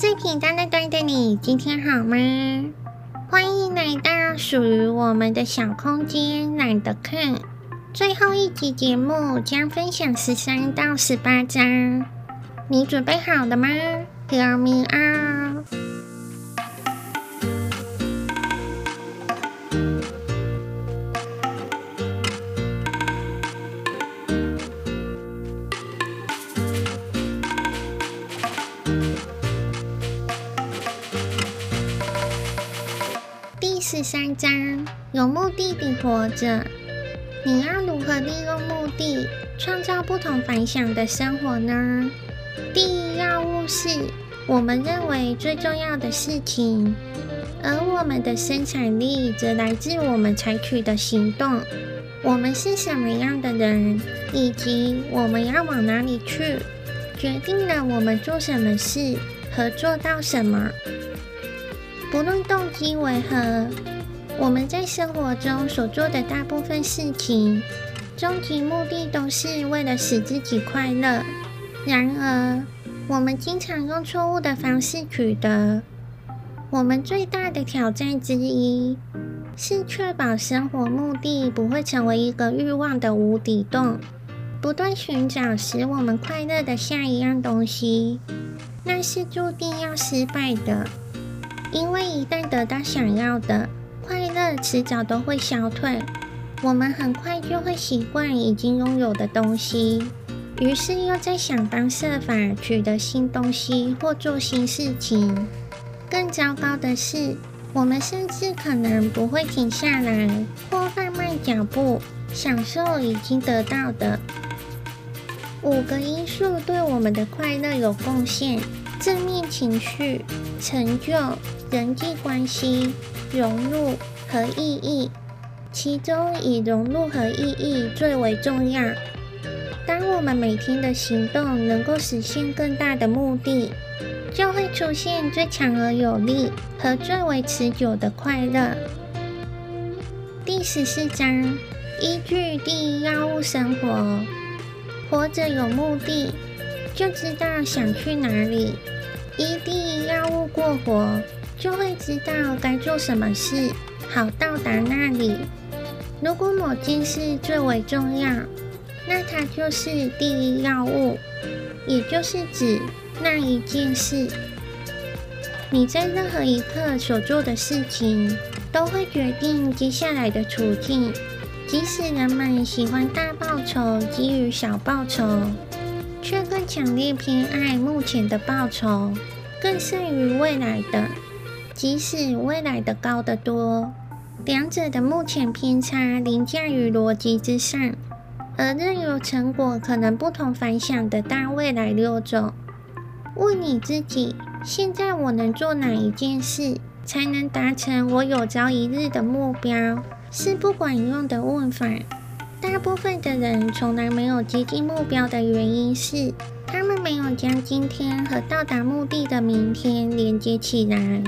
最平淡的对的你，今天好吗？欢迎来到属于我们的小空间，懒得看。最后一集节目将分享十三到十八章，你准备好了吗？Hear me out。第三章，有目的地活着。你要如何利用目的，创造不同凡响的生活呢？第一要务是我们认为最重要的事情，而我们的生产力则来自我们采取的行动。我们是什么样的人，以及我们要往哪里去，决定了我们做什么事和做到什么。不论动机为何，我们在生活中所做的大部分事情，终极目的都是为了使自己快乐。然而，我们经常用错误的方式取得。我们最大的挑战之一，是确保生活目的不会成为一个欲望的无底洞，不断寻找使我们快乐的下一样东西，那是注定要失败的。因为一旦得到想要的，快乐迟早都会消退。我们很快就会习惯已经拥有的东西，于是又在想方设法取得新东西或做新事情。更糟糕的是，我们甚至可能不会停下来或放慢脚步，享受已经得到的。五个因素对我们的快乐有贡献：正面情绪、成就。人际关系、融入和意义，其中以融入和意义最为重要。当我们每天的行动能够实现更大的目的，就会出现最强而有力和最为持久的快乐。第十四章，依据第一要务生活，活着有目的，就知道想去哪里。依第一要务过活。就会知道该做什么事，好到达那里。如果某件事最为重要，那它就是第一要务，也就是指那一件事。你在任何一刻所做的事情，都会决定接下来的处境。即使人们喜欢大报酬基于小报酬，却更强烈偏爱目前的报酬，更胜于未来的。即使未来的高得多，两者的目前偏差凌驾于逻辑之上，而任由成果可能不同凡响的大未来溜走。问你自己：现在我能做哪一件事，才能达成我有朝一日的目标？是不管用的问法。大部分的人从来没有接近目标的原因是，他们没有将今天和到达目的的明天连接起来。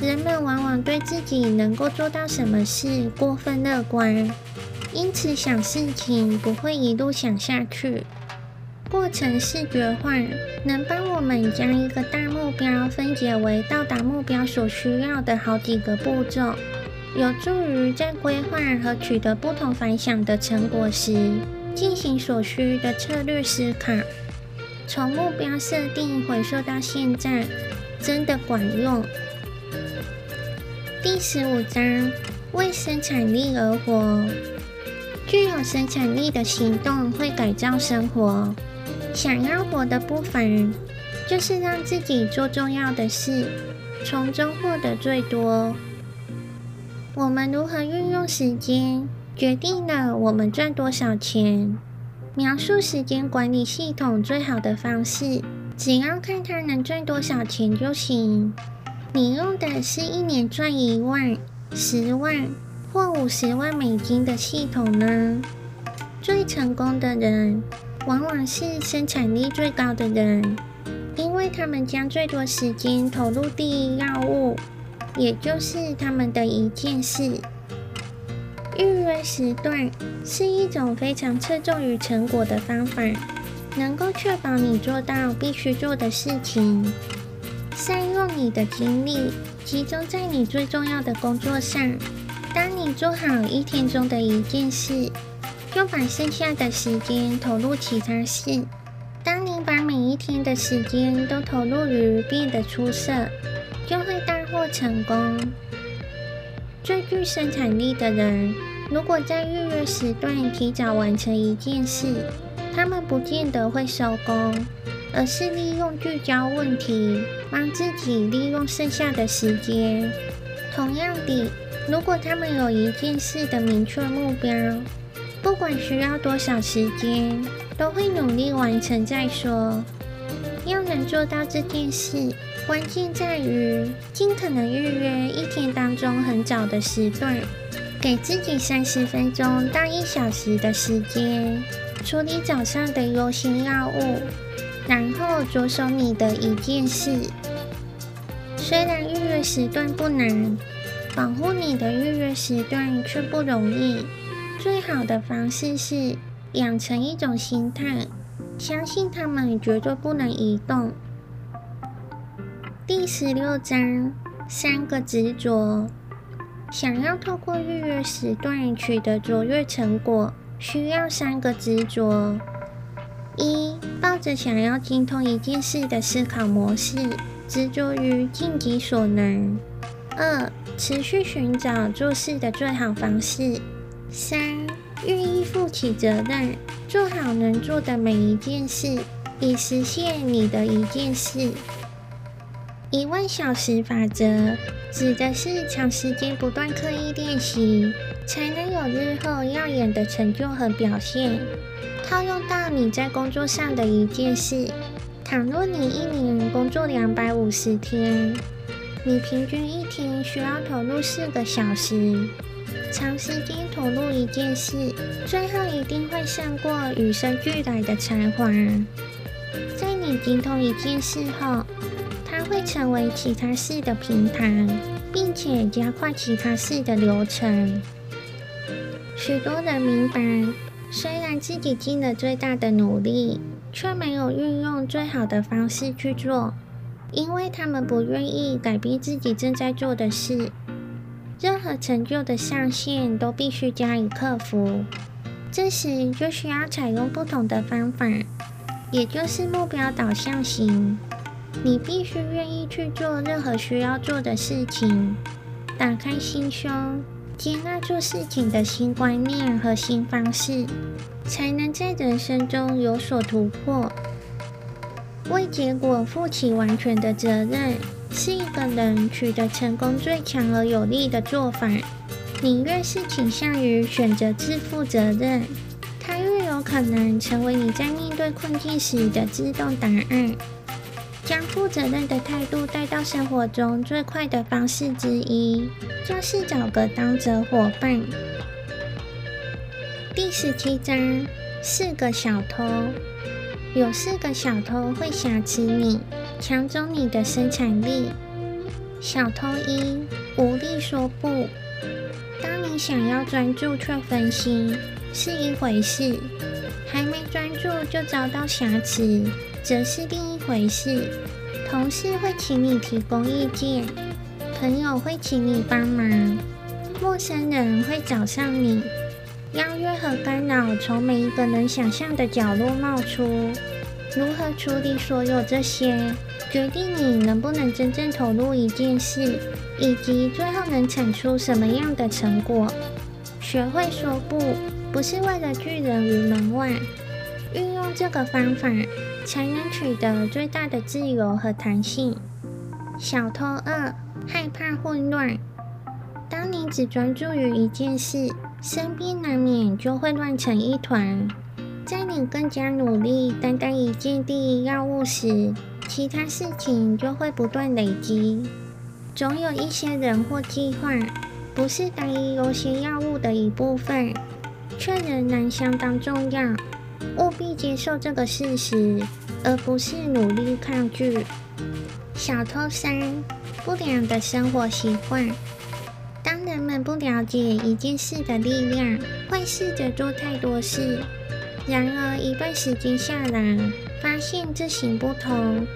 人们往往对自己能够做到什么事过分乐观，因此想事情不会一路想下去。过程视觉化能帮我们将一个大目标分解为到达目标所需要的好几个步骤，有助于在规划和取得不同凡响的成果时，进行所需的策略思考。从目标设定回溯到现在，真的管用。第十五章，为生产力而活。具有生产力的行动会改造生活。想要活得不凡，就是让自己做重要的事，从中获得最多。我们如何运用时间，决定了我们赚多少钱。描述时间管理系统最好的方式，只要看它能赚多少钱就行。你用的是一年赚一万、十万或五十万美金的系统呢？最成功的人往往是生产力最高的人，因为他们将最多时间投入第一要务，也就是他们的一件事。预约时段是一种非常侧重于成果的方法，能够确保你做到必须做的事情。善用你的精力，集中在你最重要的工作上。当你做好一天中的一件事，就把剩下的时间投入其他事。当你把每一天的时间都投入于变得出色，就会大获成功。最具生产力的人，如果在预约时段提早完成一件事，他们不见得会收工，而是利用聚焦问题，帮自己利用剩下的时间。同样的，如果他们有一件事的明确目标，不管需要多少时间，都会努力完成再说。要能做到这件事，关键在于尽可能预约一天当中很早的时段，给自己三十分钟到一小时的时间。处理早上的优先要务，然后着手你的一件事。虽然预约时段不难，保护你的预约时段却不容易。最好的方式是养成一种心态，相信他们绝对不能移动。第十六章，三个执着。想要透过预约时段取得卓越成果。需要三个执着：一、抱着想要精通一件事的思考模式，执着于尽己所能；二、持续寻找做事的最好方式；三、愿意负起责任，做好能做的每一件事，以实现你的一件事。一万小时法则指的是长时间不断刻意练习。才能有日后耀眼的成就和表现。套用到你在工作上的一件事，倘若你一年工作两百五十天，你平均一天需要投入四个小时。长时间投入一件事，最后一定会胜过与生俱来的才华。在你精通一件事后，它会成为其他事的平台，并且加快其他事的流程。许多人明白，虽然自己尽了最大的努力，却没有运用最好的方式去做，因为他们不愿意改变自己正在做的事。任何成就的上限都必须加以克服，这时就需要采用不同的方法，也就是目标导向型。你必须愿意去做任何需要做的事情，打开心胸。接纳做事情的新观念和新方式，才能在人生中有所突破。为结果负起完全的责任，是一个人取得成功最强而有力的做法。你越是倾向于选择自负责任，它越有可能成为你在面对困境时的自动答案。将负责任的态度带到生活中，最快的方式之一，就是找个当责伙伴。第十七章，四个小偷。有四个小偷会挟持你，抢走你的生产力。小偷一，无力说不。当你想要专注却分心，是一回事；还没专注就遭到挟持，则是另一回事。同事会请你提供意见，朋友会请你帮忙，陌生人会找上你，邀约和干扰从每一个能想象的角落冒出。如何处理所有这些，决定你能不能真正投入一件事，以及最后能产出什么样的成果。学会说不，不是为了拒人于门外。运用这个方法，才能取得最大的自由和弹性。小偷二，害怕混乱。当你只专注于一件事，身边难免就会乱成一团。在你更加努力单单一件第一要务时，其他事情就会不断累积。总有一些人或计划，不是单一优先要务的一部分，却仍然相当重要。务必接受这个事实，而不是努力抗拒。小偷三，不良的生活习惯。当人们不了解一件事的力量，会试着做太多事。然而一段时间下来，发现这行不通，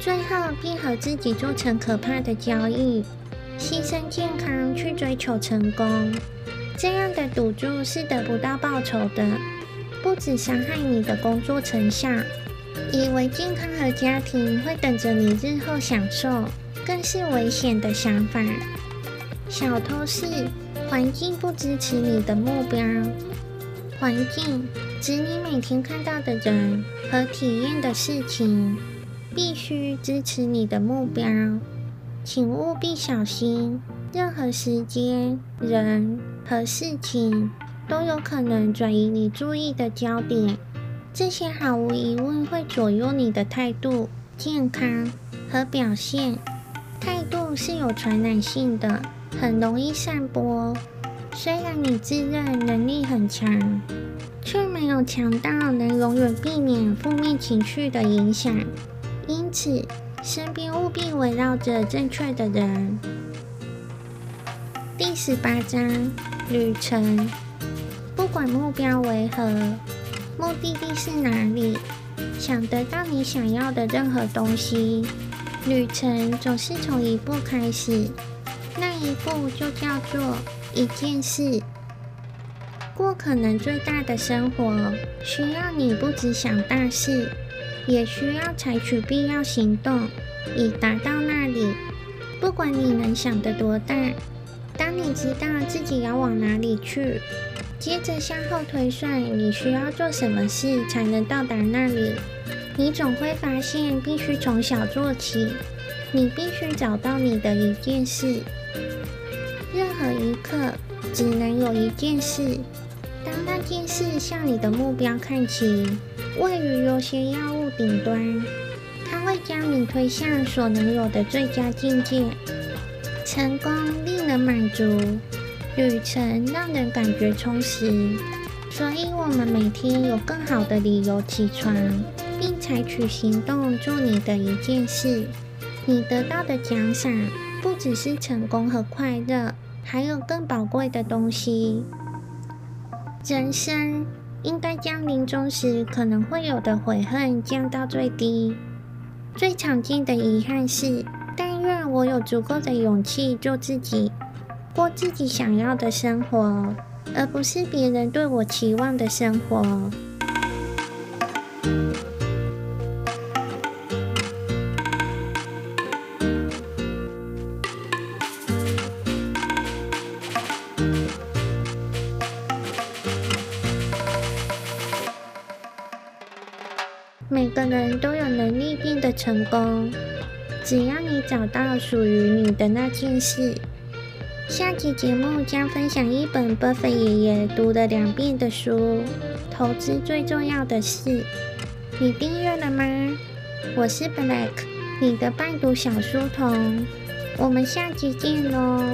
最后便和自己做成可怕的交易，牺牲健康去追求成功。这样的赌注是得不到报酬的，不止伤害你的工作成效，以为健康和家庭会等着你日后享受，更是危险的想法。小偷是环境不支持你的目标，环境指你每天看到的人和体验的事情，必须支持你的目标，请务必小心，任何时间、人和事情都有可能转移你注意的焦点，这些毫无疑问会左右你的态度、健康和表现。态度是有传染性的。很容易散播。虽然你自认能力很强，却没有强到能永远避免负面情绪的影响。因此，身边务必围绕着正确的人。第十八章：旅程。不管目标为何，目的地是哪里，想得到你想要的任何东西，旅程总是从一步开始。那一步就叫做一件事。过可能最大的生活，需要你不只想大事，也需要采取必要行动，以达到那里。不管你能想得多大，当你知道自己要往哪里去，接着向后推算你需要做什么事才能到达那里，你总会发现必须从小做起。你必须找到你的一件事。任何一刻只能有一件事。当那件事向你的目标看齐，位于优先要务顶端，它会将你推向所能有的最佳境界。成功令人满足，旅程让人感觉充实，所以我们每天有更好的理由起床，并采取行动做你的一件事。你得到的奖赏不只是成功和快乐，还有更宝贵的东西。人生应该将临终时可能会有的悔恨降到最低。最常见的遗憾是：但愿我有足够的勇气做自己，过自己想要的生活，而不是别人对我期望的生活。每个人都有能力变得成功，只要你找到属于你的那件事。下期节目将分享一本巴菲爷爷读了两遍的书《投资最重要的事》，你订阅了吗？我是 Black，你的伴读小书童，我们下期见喽。